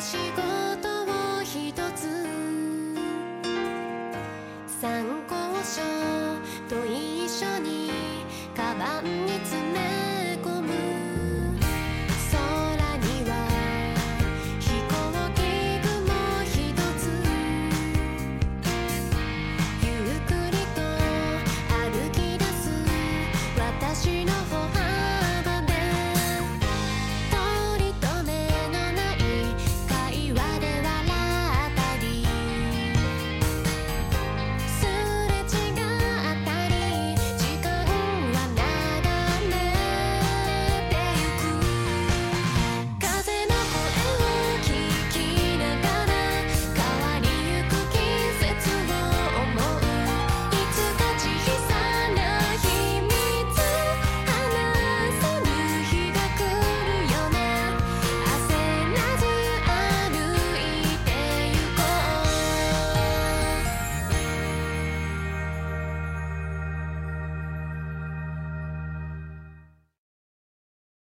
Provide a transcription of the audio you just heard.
しく